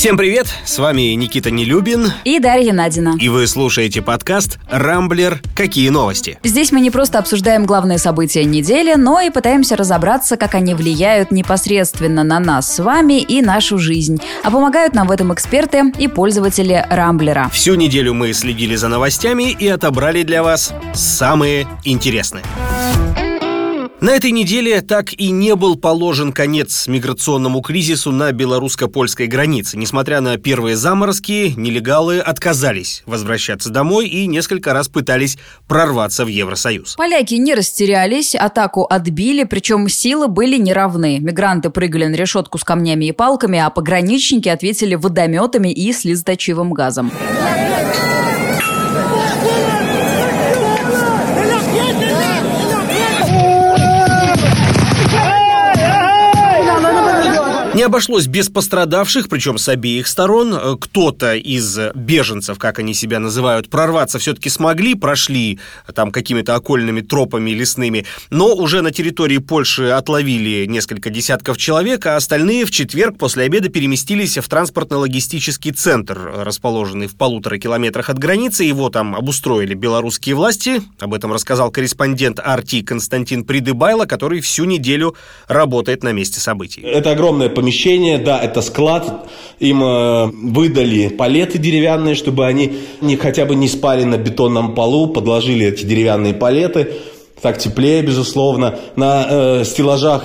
Всем привет! С вами Никита Нелюбин. И Дарья Надина. И вы слушаете подкаст «Рамблер. Какие новости?». Здесь мы не просто обсуждаем главные события недели, но и пытаемся разобраться, как они влияют непосредственно на нас с вами и нашу жизнь. А помогают нам в этом эксперты и пользователи Рамблера. Всю неделю мы следили за новостями и отобрали для вас самые интересные. На этой неделе так и не был положен конец миграционному кризису на белорусско-польской границе. Несмотря на первые заморозки, нелегалы отказались возвращаться домой и несколько раз пытались прорваться в Евросоюз. Поляки не растерялись, атаку отбили, причем силы были неравны. Мигранты прыгали на решетку с камнями и палками, а пограничники ответили водометами и слезоточивым газом. Не обошлось без пострадавших, причем с обеих сторон. Э, кто-то из беженцев, как они себя называют, прорваться все-таки смогли, прошли э, там какими-то окольными тропами лесными, но уже на территории Польши отловили несколько десятков человек, а остальные в четверг после обеда переместились в транспортно-логистический центр, расположенный в полутора километрах от границы. Его там обустроили белорусские власти. Об этом рассказал корреспондент Арти Константин Придыбайло, который всю неделю работает на месте событий. Это огромное помещение помещение, да, это склад, им э, выдали палеты деревянные, чтобы они не, хотя бы не спали на бетонном полу, подложили эти деревянные палеты, так теплее, безусловно. На э, стеллажах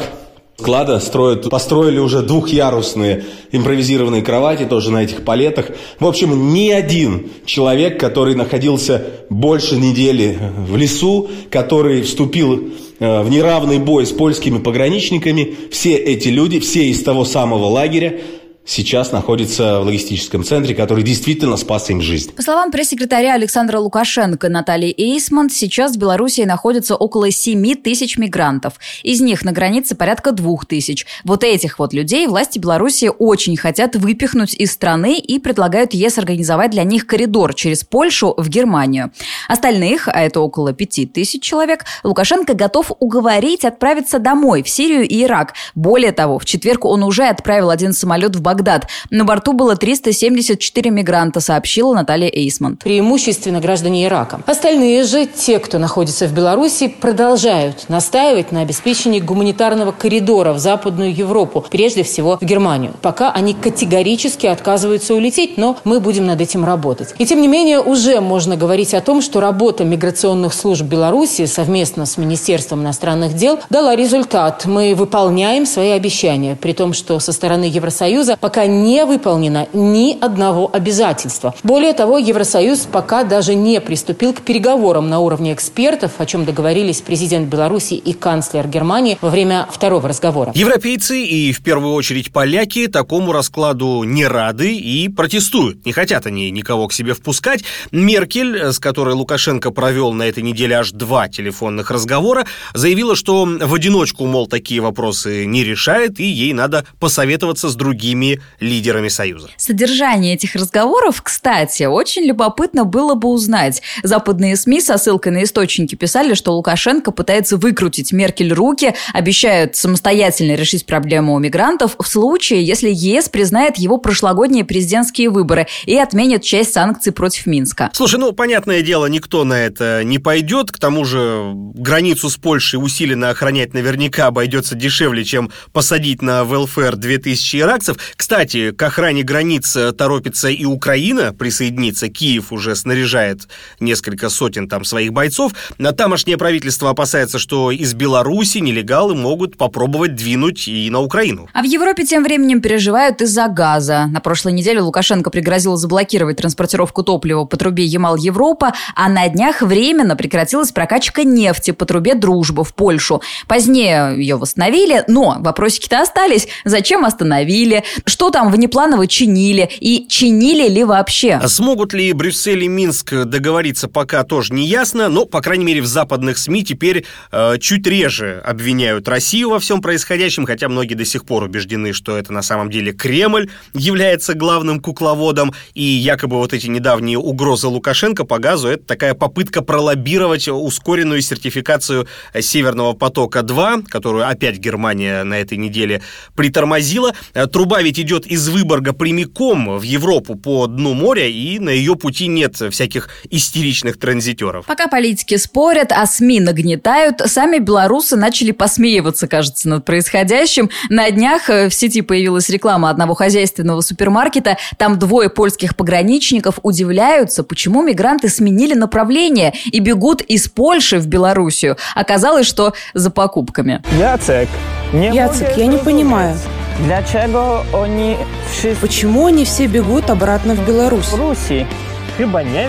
склада строят, построили уже двухъярусные импровизированные кровати тоже на этих палетах. В общем, ни один человек, который находился больше недели в лесу, который вступил в неравный бой с польскими пограничниками. Все эти люди, все из того самого лагеря, сейчас находится в логистическом центре, который действительно спас им жизнь. По словам пресс-секретаря Александра Лукашенко Натальи Эйсман, сейчас в Беларуси находится около 7 тысяч мигрантов. Из них на границе порядка 2 тысяч. Вот этих вот людей власти Беларуси очень хотят выпихнуть из страны и предлагают ЕС организовать для них коридор через Польшу в Германию. Остальных, а это около 5 тысяч человек, Лукашенко готов уговорить отправиться домой, в Сирию и Ирак. Более того, в четверг он уже отправил один самолет в Багдад Багдад. На борту было 374 мигранта, сообщила Наталья Эйсмонт. Преимущественно граждане Ирака. Остальные же, те, кто находится в Беларуси, продолжают настаивать на обеспечении гуманитарного коридора в Западную Европу, прежде всего в Германию. Пока они категорически отказываются улететь, но мы будем над этим работать. И тем не менее, уже можно говорить о том, что работа миграционных служб Беларуси совместно с Министерством иностранных дел дала результат. Мы выполняем свои обещания, при том, что со стороны Евросоюза пока не выполнено ни одного обязательства. Более того, Евросоюз пока даже не приступил к переговорам на уровне экспертов, о чем договорились президент Беларуси и канцлер Германии во время второго разговора. Европейцы и в первую очередь поляки такому раскладу не рады и протестуют. Не хотят они никого к себе впускать. Меркель, с которой Лукашенко провел на этой неделе аж два телефонных разговора, заявила, что в одиночку, мол, такие вопросы не решает, и ей надо посоветоваться с другими лидерами Союза. Содержание этих разговоров, кстати, очень любопытно было бы узнать. Западные СМИ со ссылкой на источники писали, что Лукашенко пытается выкрутить Меркель руки, обещают самостоятельно решить проблему у мигрантов в случае, если ЕС признает его прошлогодние президентские выборы и отменит часть санкций против Минска. Слушай, ну, понятное дело, никто на это не пойдет. К тому же границу с Польшей усиленно охранять наверняка обойдется дешевле, чем посадить на ВЛФР 2000 иракцев. Кстати, к охране границ э, торопится и Украина присоединиться. Киев уже снаряжает несколько сотен там своих бойцов. На тамошнее правительство опасается, что из Беларуси нелегалы могут попробовать двинуть и на Украину. А в Европе тем временем переживают из-за газа. На прошлой неделе Лукашенко пригрозил заблокировать транспортировку топлива по трубе Ямал-Европа, а на днях временно прекратилась прокачка нефти по трубе Дружба в Польшу. Позднее ее восстановили, но вопросики-то остались. Зачем остановили? Что там внепланово чинили? И чинили ли вообще? А смогут ли Брюссель и Минск договориться, пока тоже не ясно, но, по крайней мере, в западных СМИ теперь э, чуть реже обвиняют Россию во всем происходящем, хотя многие до сих пор убеждены, что это на самом деле Кремль является главным кукловодом, и якобы вот эти недавние угрозы Лукашенко по газу – это такая попытка пролоббировать ускоренную сертификацию Северного потока-2, которую опять Германия на этой неделе притормозила. Труба ведь ведь идет из Выборга прямиком в Европу по дну моря, и на ее пути нет всяких истеричных транзитеров. Пока политики спорят, а СМИ нагнетают, сами белорусы начали посмеиваться, кажется, над происходящим. На днях э, в сети появилась реклама одного хозяйственного супермаркета. Там двое польских пограничников удивляются, почему мигранты сменили направление и бегут из Польши в Белоруссию. Оказалось, что за покупками. Яцек, не Яцек, я не понимаю. Для чего они все Почему они все бегут обратно в Беларусь? в Руси?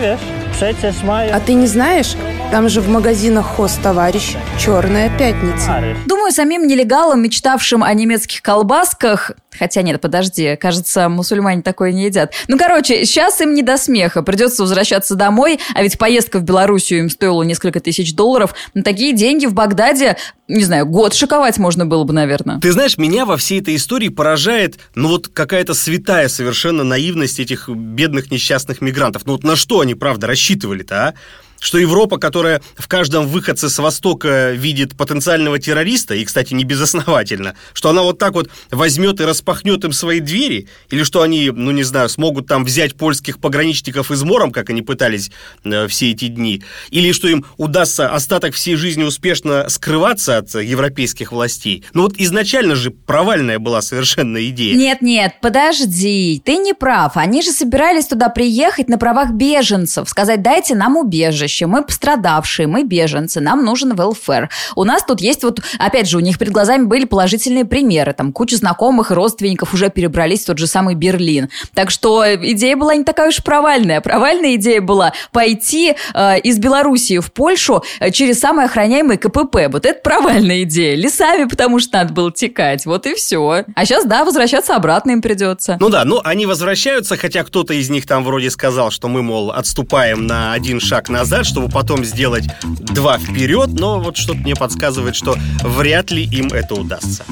Wiesz? Przecież mają А ты не знаешь? Там же в магазинах хост товарищ «Черная пятница». Думаю, самим нелегалам, мечтавшим о немецких колбасках... Хотя нет, подожди, кажется, мусульмане такое не едят. Ну, короче, сейчас им не до смеха. Придется возвращаться домой, а ведь поездка в Белоруссию им стоила несколько тысяч долларов. На такие деньги в Багдаде, не знаю, год шиковать можно было бы, наверное. Ты знаешь, меня во всей этой истории поражает, ну вот какая-то святая совершенно наивность этих бедных несчастных мигрантов. Ну вот на что они, правда, рассчитывали-то, а? Что Европа, которая в каждом выходце с Востока видит потенциального террориста, и, кстати, не безосновательно, что она вот так вот возьмет и распахнет им свои двери, или что они, ну не знаю, смогут там взять польских пограничников измором, как они пытались э, все эти дни, или что им удастся остаток всей жизни успешно скрываться от европейских властей. Ну вот изначально же провальная была совершенно идея. Нет-нет, подожди, ты не прав. Они же собирались туда приехать на правах беженцев, сказать, дайте нам убежище, мы пострадавшие, мы беженцы, нам нужен велфер. У нас тут есть вот, опять же, у них перед глазами были положительные примеры, там куча знакомых родственников уже перебрались в тот же самый Берлин. Так что идея была не такая уж провальная. Провальная идея была пойти э, из Белоруссии в Польшу э, через самый охраняемый КПП. Вот это провальная идея. Лесами, потому что надо было текать. Вот и все. А сейчас, да, возвращаться обратно им придется. Ну да, ну они возвращаются, хотя кто-то из них там вроде сказал, что мы, мол, отступаем на один шаг назад, чтобы потом сделать два вперед, но вот что-то мне подсказывает, что вряд ли им это удастся.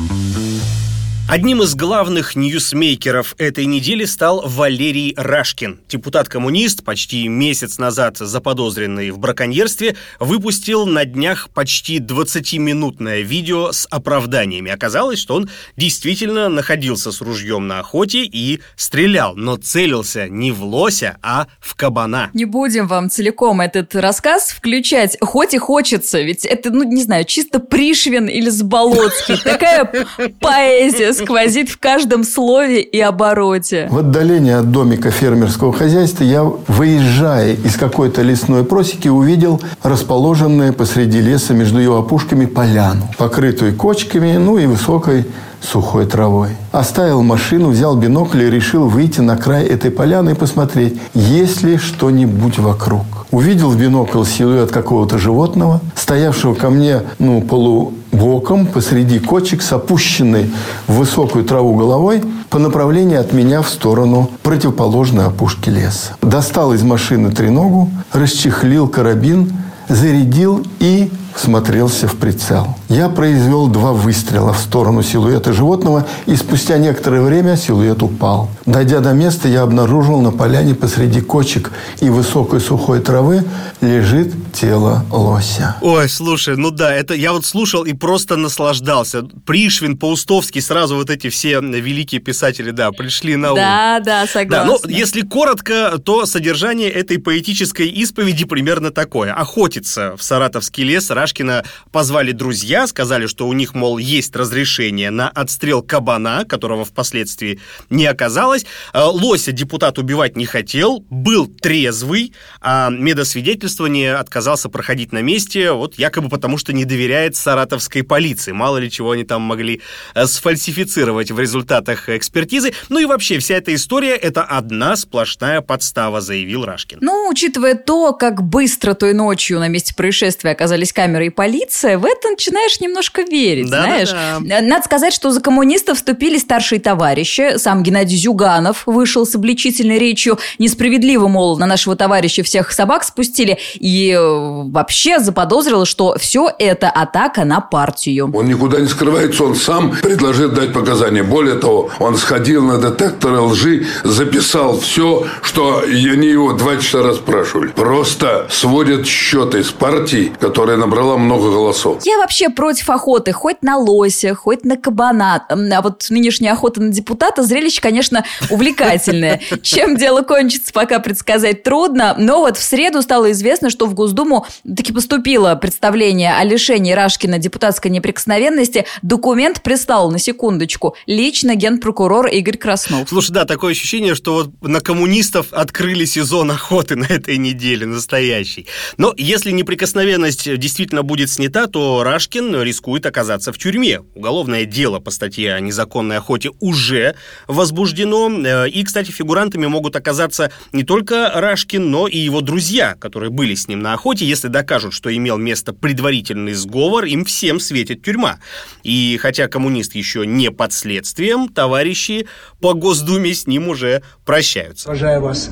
Одним из главных ньюсмейкеров этой недели стал Валерий Рашкин. Депутат-коммунист, почти месяц назад заподозренный в браконьерстве, выпустил на днях почти 20-минутное видео с оправданиями. Оказалось, что он действительно находился с ружьем на охоте и стрелял, но целился не в лося, а в кабана. Не будем вам целиком этот рассказ включать, хоть и хочется, ведь это, ну, не знаю, чисто Пришвин или Заболоцкий. Такая поэзия сквозит в каждом слове и обороте. В отдалении от домика фермерского хозяйства я, выезжая из какой-то лесной просеки, увидел расположенную посреди леса между его опушками поляну, покрытую кочками, ну и высокой сухой травой. Оставил машину, взял бинокль и решил выйти на край этой поляны и посмотреть, есть ли что-нибудь вокруг. Увидел в бинокль силуэт какого-то животного, стоявшего ко мне, ну, полубоком посреди кочек с опущенной в высокую траву головой по направлению от меня в сторону противоположной опушки леса. Достал из машины треногу, расчехлил карабин, зарядил и смотрелся в прицел. Я произвел два выстрела в сторону силуэта животного, и спустя некоторое время силуэт упал. Дойдя до места, я обнаружил на поляне посреди кочек и высокой сухой травы лежит тело лося. Ой, слушай, ну да, это я вот слушал и просто наслаждался. Пришвин, Паустовский, сразу вот эти все великие писатели, да, пришли на ум. Да, да, Да, согласна. ну, если коротко, то содержание этой поэтической исповеди примерно такое. Охотиться в Саратовский лес Рашкина позвали друзья, сказали, что у них, мол, есть разрешение на отстрел кабана, которого впоследствии не оказалось. Э, Лося депутат убивать не хотел, был трезвый, а медосвидетельствование отказался проходить на месте, вот якобы потому, что не доверяет саратовской полиции. Мало ли чего они там могли э, сфальсифицировать в результатах экспертизы. Ну и вообще, вся эта история – это одна сплошная подстава, заявил Рашкин. Ну, учитывая то, как быстро той ночью на месте происшествия оказались камеры и полиция, в это начинаешь немножко верить, Да-да-да. знаешь. Надо сказать, что за коммунистов вступили старшие товарищи. Сам Геннадий Зюганов вышел с обличительной речью. Несправедливо, мол, на нашего товарища всех собак спустили. И э, вообще заподозрил, что все это атака на партию. Он никуда не скрывается, он сам предложил дать показания. Более того, он сходил на детекторы лжи, записал все, что они его два часа расспрашивали. Просто сводят счеты с партией, которая набрала набрала много голосов. Я вообще против охоты, хоть на лося, хоть на кабана. А вот нынешняя охота на депутата, зрелище, конечно, увлекательное. Чем дело кончится, пока предсказать трудно. Но вот в среду стало известно, что в Госдуму таки поступило представление о лишении Рашкина депутатской неприкосновенности. Документ прислал, на секундочку, лично генпрокурор Игорь Краснов. Слушай, да, такое ощущение, что вот на коммунистов открыли сезон охоты на этой неделе, настоящий. Но если неприкосновенность действительно будет снята, то Рашкин рискует оказаться в тюрьме. Уголовное дело по статье о незаконной охоте уже возбуждено. Э, и, кстати, фигурантами могут оказаться не только Рашкин, но и его друзья, которые были с ним на охоте. Если докажут, что имел место предварительный сговор, им всем светит тюрьма. И хотя коммунист еще не под следствием, товарищи по Госдуме с ним уже прощаются. Уважаю вас.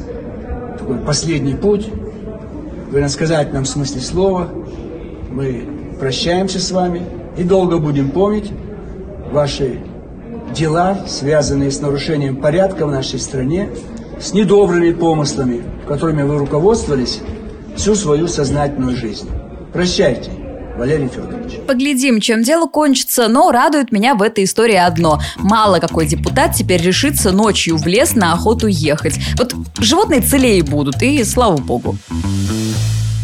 Такой последний путь в иносказательном смысле слова. Мы прощаемся с вами и долго будем помнить ваши дела, связанные с нарушением порядка в нашей стране, с недобрыми помыслами, которыми вы руководствовались всю свою сознательную жизнь. Прощайте. Валерий Федорович. Поглядим, чем дело кончится, но радует меня в этой истории одно. Мало какой депутат теперь решится ночью в лес на охоту ехать. Вот животные целее будут, и слава богу.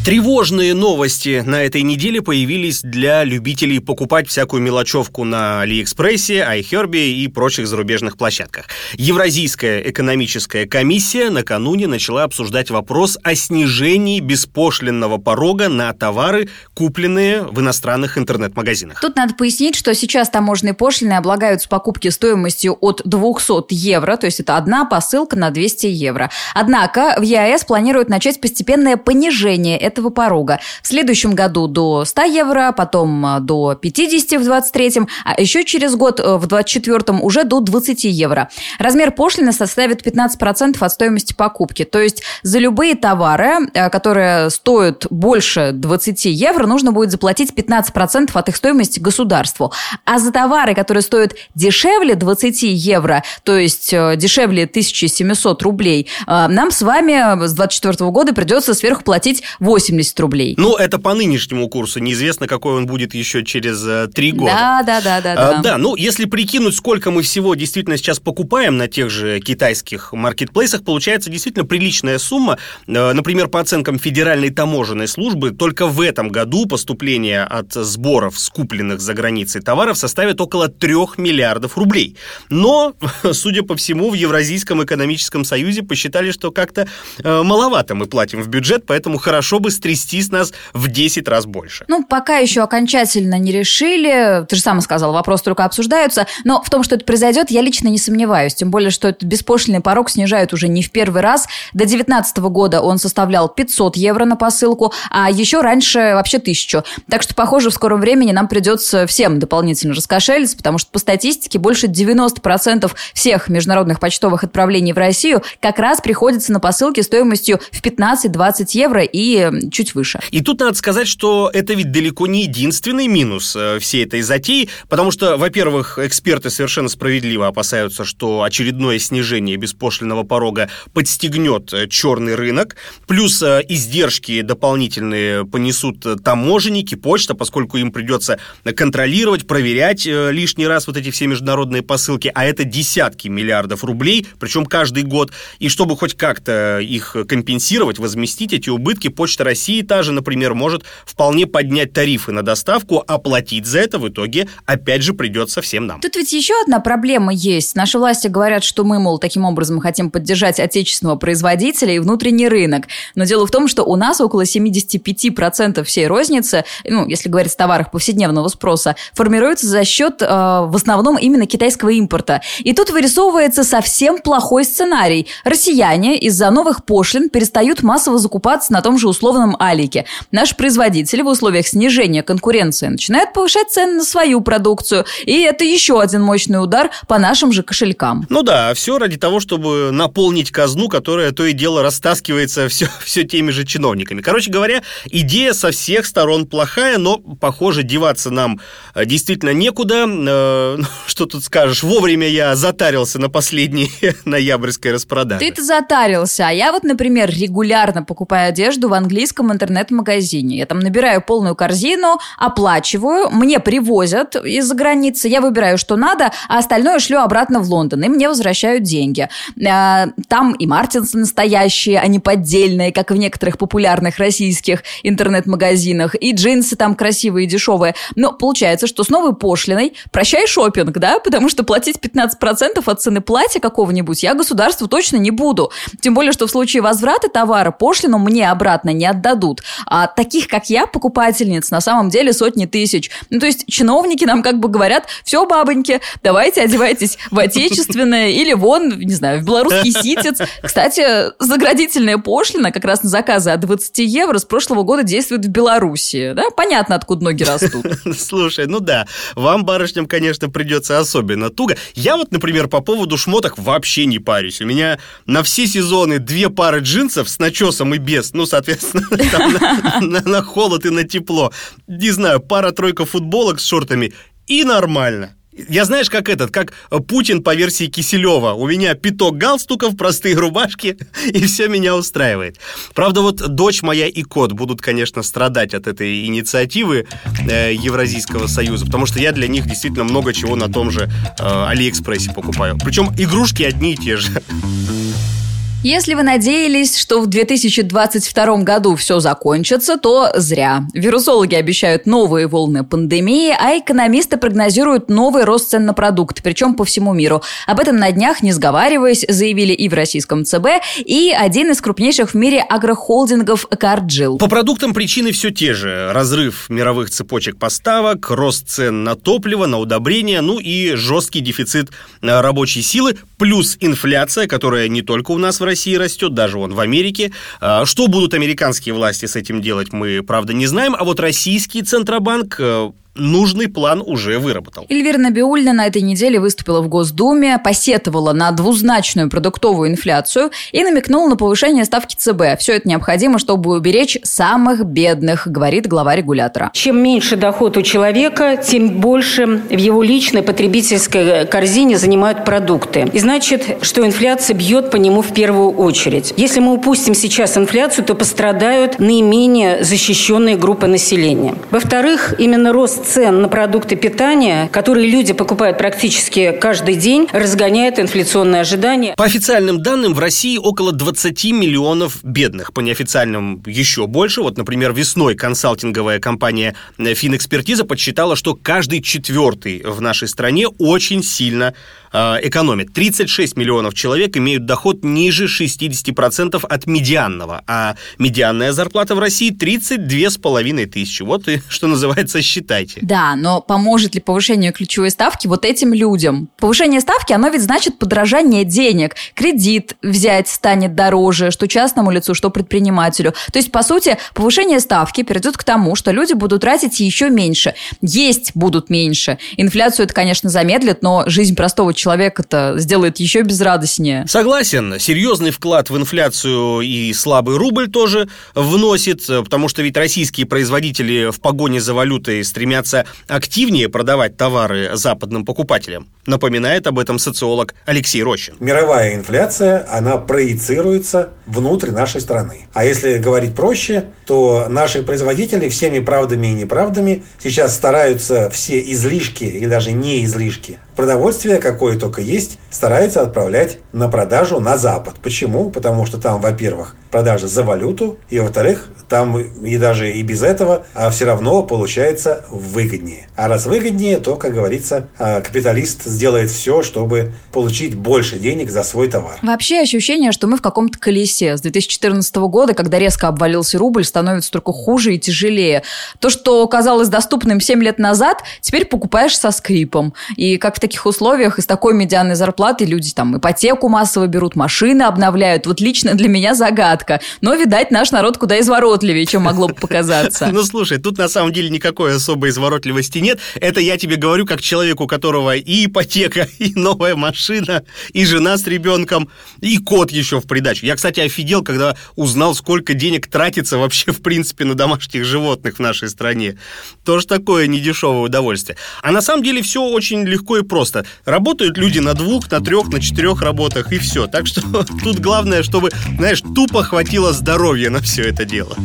Тревожные новости на этой неделе появились для любителей покупать всякую мелочевку на Алиэкспрессе, iHerb и прочих зарубежных площадках. Евразийская экономическая комиссия накануне начала обсуждать вопрос о снижении беспошлинного порога на товары, купленные в иностранных интернет-магазинах. Тут надо пояснить, что сейчас таможенные пошлины облагают с покупки стоимостью от 200 евро, то есть это одна посылка на 200 евро. Однако в ЕАЭС планируют начать постепенное понижение этого порога. В следующем году до 100 евро, потом а, до 50 в 23-м, а еще через год э, в 24-м уже до 20 евро. Размер пошлины составит 15% от стоимости покупки. То есть за любые товары, э, которые стоят больше 20 евро, нужно будет заплатить 15% от их стоимости государству. А за товары, которые стоят дешевле 20 евро, то есть э, дешевле 1700 рублей, нам с вами с 24 года придется сверху платить 8 80 рублей. Ну, это по нынешнему курсу. Неизвестно, какой он будет еще через э, три года. Да, да, да, да. А, да, ну, если прикинуть, сколько мы всего действительно сейчас покупаем на тех же китайских маркетплейсах, получается действительно приличная сумма. Э, например, по оценкам Федеральной таможенной службы, только в этом году поступление от сборов скупленных за границей товаров составит около 3 миллиардов рублей. Но, судя по всему, в Евразийском экономическом союзе посчитали, что как-то э, маловато мы платим в бюджет, поэтому хорошо бы бы стрясти с нас в 10 раз больше. Ну, пока еще окончательно не решили. Ты же сам сказал, вопрос только обсуждаются. Но в том, что это произойдет, я лично не сомневаюсь. Тем более, что этот беспошлиный порог снижают уже не в первый раз. До 2019 года он составлял 500 евро на посылку, а еще раньше вообще 1000. Так что, похоже, в скором времени нам придется всем дополнительно раскошелиться, потому что по статистике больше 90% всех международных почтовых отправлений в Россию как раз приходится на посылки стоимостью в 15-20 евро и чуть выше. И тут надо сказать, что это ведь далеко не единственный минус э, всей этой затеи, потому что, во-первых, эксперты совершенно справедливо опасаются, что очередное снижение беспошлиного порога подстегнет э, черный рынок, плюс э, издержки дополнительные понесут таможенники, почта, поскольку им придется контролировать, проверять лишний раз вот эти все международные посылки, а это десятки миллиардов рублей, причем каждый год. И чтобы хоть как-то их компенсировать, возместить эти убытки, почта России та же, например, может вполне поднять тарифы на доставку, а платить за это в итоге опять же придется всем нам. Тут ведь еще одна проблема есть. Наши власти говорят, что мы, мол, таким образом хотим поддержать отечественного производителя и внутренний рынок. Но дело в том, что у нас около 75% всей розницы, ну, если говорить о товарах повседневного спроса, формируется за счет э, в основном именно китайского импорта. И тут вырисовывается совсем плохой сценарий. Россияне из-за новых пошлин перестают массово закупаться на том же условном условном алике. Наши производители в условиях снижения конкуренции начинают повышать цены на свою продукцию, и это еще один мощный удар по нашим же кошелькам. Ну да, все ради того, чтобы наполнить казну, которая то и дело растаскивается все, все теми же чиновниками. Короче говоря, идея со всех сторон плохая, но, похоже, деваться нам э, действительно некуда. Э, ну, что тут скажешь, вовремя я затарился на последней ноябрьской распродаже. Ты-то затарился, а я вот, например, регулярно покупаю одежду в английском российском интернет-магазине. Я там набираю полную корзину, оплачиваю, мне привозят из-за границы, я выбираю, что надо, а остальное шлю обратно в Лондон, и мне возвращают деньги. А, там и Мартинсы настоящие, а не поддельные, как в некоторых популярных российских интернет-магазинах, и джинсы там красивые дешевые. Но получается, что с новой пошлиной прощай шопинг, да, потому что платить 15% от цены платья какого-нибудь я государству точно не буду. Тем более, что в случае возврата товара пошлину мне обратно не отдадут. А таких, как я, покупательниц, на самом деле сотни тысяч. Ну, то есть чиновники нам как бы говорят, все, бабоньки, давайте одевайтесь в отечественное или вон, не знаю, в белорусский ситец. Кстати, заградительная пошлина как раз на заказы от 20 евро с прошлого года действует в Беларуси. Да? Понятно, откуда ноги растут. Слушай, ну да, вам, барышням, конечно, придется особенно туго. Я вот, например, по поводу шмоток вообще не парюсь. У меня на все сезоны две пары джинсов с начесом и без. Ну, соответственно, на холод и на тепло. Не знаю, пара-тройка футболок с шортами и нормально. Я знаешь, как этот, как Путин по версии Киселева. У меня пяток галстуков, простые рубашки, и все меня устраивает. Правда, вот дочь моя и кот будут, конечно, страдать от этой инициативы э, Евразийского союза, потому что я для них действительно много чего на том же э, Алиэкспрессе покупаю. Причем игрушки одни и те же. Если вы надеялись, что в 2022 году все закончится, то зря. Вирусологи обещают новые волны пандемии, а экономисты прогнозируют новый рост цен на продукты, причем по всему миру. Об этом на днях, не сговариваясь, заявили и в российском ЦБ, и один из крупнейших в мире агрохолдингов Cargill. По продуктам причины все те же. Разрыв мировых цепочек поставок, рост цен на топливо, на удобрения, ну и жесткий дефицит э, рабочей силы, плюс инфляция, которая не только у нас в России растет, даже вон в Америке. А, что будут американские власти с этим делать, мы, правда, не знаем. А вот российский Центробанк э, нужный план уже выработал. Эльвира Набиульна на этой неделе выступила в Госдуме, посетовала на двузначную продуктовую инфляцию и намекнула на повышение ставки ЦБ. Все это необходимо, чтобы уберечь самых бедных, говорит глава регулятора. Чем меньше доход у человека, тем больше в его личной потребительской корзине занимают продукты. И значит, что инфляция бьет по нему в первую очередь. Если мы упустим сейчас инфляцию, то пострадают наименее защищенные группы населения. Во-вторых, именно рост цен на продукты питания, которые люди покупают практически каждый день, разгоняет инфляционные ожидания. По официальным данным, в России около 20 миллионов бедных. По неофициальным еще больше. Вот, например, весной консалтинговая компания «Финэкспертиза» подсчитала, что каждый четвертый в нашей стране очень сильно э, экономит. 36 миллионов человек имеют доход ниже 60% от медианного, а медианная зарплата в России 32 с половиной тысячи. Вот и, что называется, считайте. Да, но поможет ли повышение ключевой ставки вот этим людям? Повышение ставки, оно ведь значит подражание денег. Кредит взять станет дороже, что частному лицу, что предпринимателю. То есть, по сути, повышение ставки приведет к тому, что люди будут тратить еще меньше. Есть будут меньше. Инфляцию это, конечно, замедлит, но жизнь простого человека-то сделает еще безрадостнее. Согласен. Серьезный вклад в инфляцию и слабый рубль тоже вносит, потому что ведь российские производители в погоне за валютой стремятся стремятся активнее продавать товары западным покупателям. Напоминает об этом социолог Алексей Рощин. Мировая инфляция, она проецируется внутрь нашей страны. А если говорить проще, то наши производители всеми правдами и неправдами сейчас стараются все излишки и даже не излишки продовольствие, какое только есть, стараются отправлять на продажу на Запад. Почему? Потому что там, во-первых, продажа за валюту, и, во-вторых, там и даже и без этого а все равно получается выгоднее. А раз выгоднее, то, как говорится, а, капиталист сделает все, чтобы получить больше денег за свой товар. Вообще ощущение, что мы в каком-то колесе. С 2014 года, когда резко обвалился рубль, становится только хуже и тяжелее. То, что казалось доступным 7 лет назад, теперь покупаешь со скрипом. И как в таких условиях и с такой медианной зарплатой люди там ипотеку массово берут, машины обновляют. Вот лично для меня загадка. Но, видать, наш народ куда изворотливее, чем могло бы показаться. Ну, слушай, тут на самом деле никакой особой изворотливости нет. Это я тебе говорю как человеку, у которого и ипотека, и новая машина, и жена с ребенком, и кот еще в придачу. Я, кстати, офигел, когда узнал, сколько денег тратится вообще, в принципе, на домашних животных в нашей стране. Тоже такое недешевое удовольствие. А на самом деле все очень легко и просто. Работают люди на двух, на трех, на четырех работах, и все. Так что тут главное, чтобы, знаешь, тупо хватило здоровья на все это дело.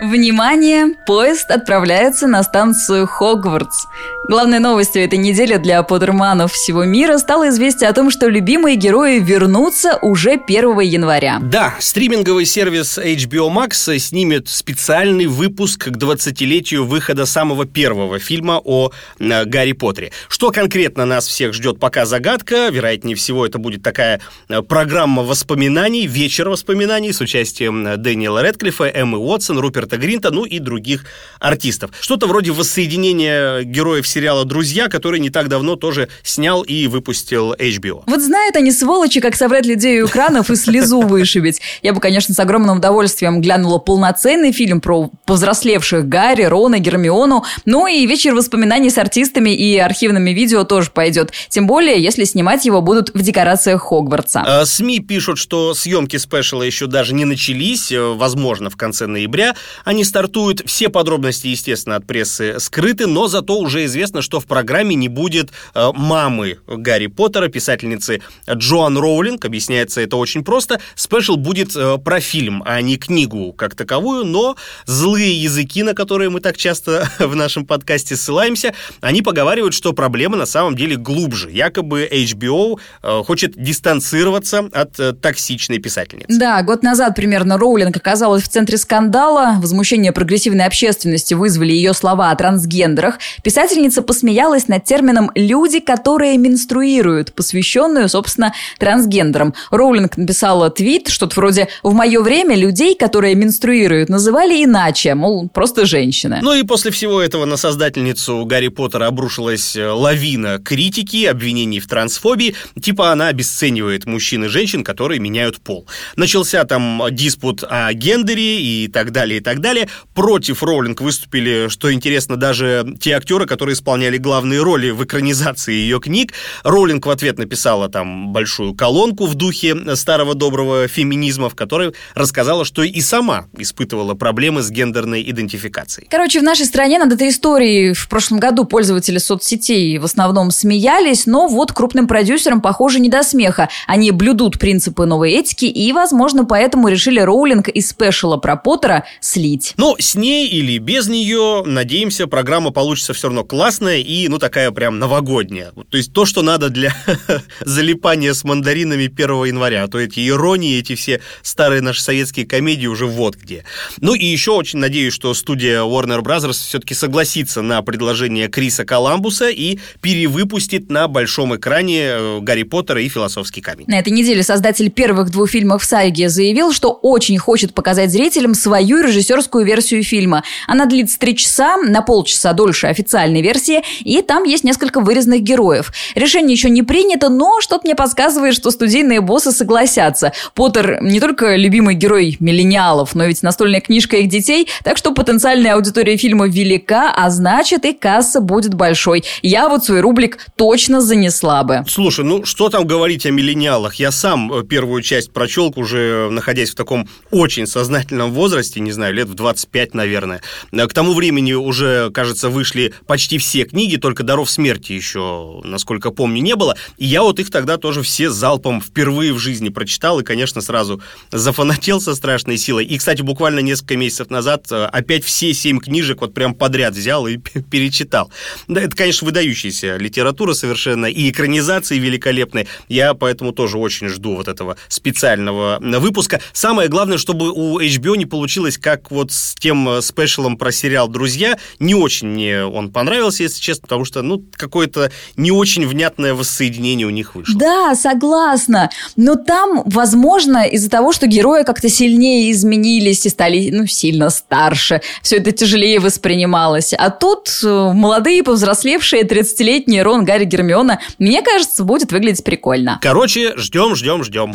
Внимание! Поезд отправляется на станцию Хогвартс. Главной новостью этой недели для подерманов всего мира стало известие о том, что любимые герои вернутся уже 1 января. Да, стриминговый сервис HBO Max снимет специальный выпуск к 20-летию выхода самого первого фильма о э, Гарри Поттере. Что конкретно нас всех ждет, пока загадка. Вероятнее всего, это будет такая э, программа воспоминаний, вечер воспоминаний с участием э, Дэниела Редклиффа, Эммы Уотсон, Руперта Гринта, ну и других артистов. Что-то вроде воссоединения героев сериала «Друзья», который не так давно тоже снял и выпустил HBO. Вот знают они, сволочи, как собрать людей у экранов и слезу вышибить. Я бы, конечно, с огромным удовольствием глянула полноценный фильм про повзрослевших Гарри, Рона, Гермиону. Ну и вечер воспоминаний с артистами и архивными видео тоже пойдет. Тем более, если снимать его будут в декорациях Хогвартса. А, СМИ пишут, что съемки спешала еще даже не начались, э, возможно, в конце ноября. Они стартуют, все подробности, естественно, от прессы скрыты, но зато уже известно, что в программе не будет э, мамы Гарри Поттера, писательницы Джоан Роулинг. Объясняется это очень просто. Спешл будет э, про фильм, а не книгу как таковую, но злые языки, на которые мы так часто в нашем подкасте ссылаемся, они поговаривают, что проблема на самом деле глубже. Якобы HBO э, хочет дистанцироваться от токсичной писательницы. Да, год назад примерно Роулинг оказалась в центре скандала. Возмущение прогрессивной общественности вызвали ее слова о трансгендерах. Писательница посмеялась над термином «люди, которые менструируют», посвященную, собственно, трансгендерам. Роулинг написала твит, что-то вроде «В мое время людей, которые менструируют, называли иначе, мол, просто женщины». Ну и после всего этого на создательницу Гарри Поттера обрушилась э, лавина критики, обвинений в трансфобии. Типа она обесценивает мужчин и женщин, которые меняют пол. Начался там диспут о гендере и так далее, и так далее. Против Роулинг выступили, что интересно, даже те актеры, которые исполняли главные роли в экранизации ее книг. Роулинг в ответ написала там большую колонку в духе старого доброго феминизма, в которой рассказала, что и сама испытывала проблемы с гендерной идентификацией. Короче, в нашей стране над этой историей в прошлом году пользователи соцсетей в основном смеялись, но вот крупным продюсерам, похоже, не до смеха. Они блюдут принципы новой этики и, возможно, поэтому решили Роулинг из спешала про Поттера слить. Но с ней или без нее, надеемся, программа получится все равно классная и, ну, такая прям новогодняя. То есть то, что надо для залипания с мандаринами 1 января. А то эти иронии, эти все старые наши советские комедии уже вот где. Ну и еще очень надеюсь, что студия Warner Bros. все-таки согласится на предложение Криса Коламбуса и перевыпустит на большом экране э, Гарри Поттера и Философский камень. На этой неделе создатель первых двух фильмов саге заявил, что очень хочет показать зрителям свою режиссерскую версию фильма. Она длится три часа, на полчаса дольше официальной версии, и там есть несколько вырезанных героев. Решение еще не принято, но что-то мне подсказывает, что студийные боссы согласятся. Поттер не только любимый герой миллениалов, но ведь настольная книжка их детей, так что потенциальная аудитория фильма велика, а значит и касса будет большой. Я вот свой рублик точно занесла бы. Слушай, ну что там говорить о миллениалах? Я сам э, первую часть прочел, уже находясь в таком очень сознательном возрасте, не знаю, лет в 25, наверное. Э, К тому времени уже, кажется, вышли почти все книги, только «Даров смерти» еще, насколько помню, не было. И я вот их тогда тоже все залпом впервые в жизни прочитал и, конечно, сразу зафанател со страшной силой. И, кстати, буквально несколько месяцев назад э, опять все семь книжек вот прям подряд взял и перечитал. Да, это, конечно, выдающаяся литература совершенно, и экранизации великолепные. Я поэтому тоже очень жду вот этого специального выпуска. Самое главное, чтобы у HBO не получилось, как вот с тем э, спешалом про сериал «Друзья». Не очень мне он понравился, если честно, потому что, ну, какое-то не очень внятное воссоединение у них вышло. Да, согласна. Но там, возможно, из-за того, что герои как-то сильнее изменились и стали, ну, сильно старше, все это тяжелее воспринималось. А тут э, молодые, повзрослевшие, 30-летние Рон, Гарри, Гермиона, мне кажется, будет выглядеть прикольно. Короче, ждем, ждем, ждем.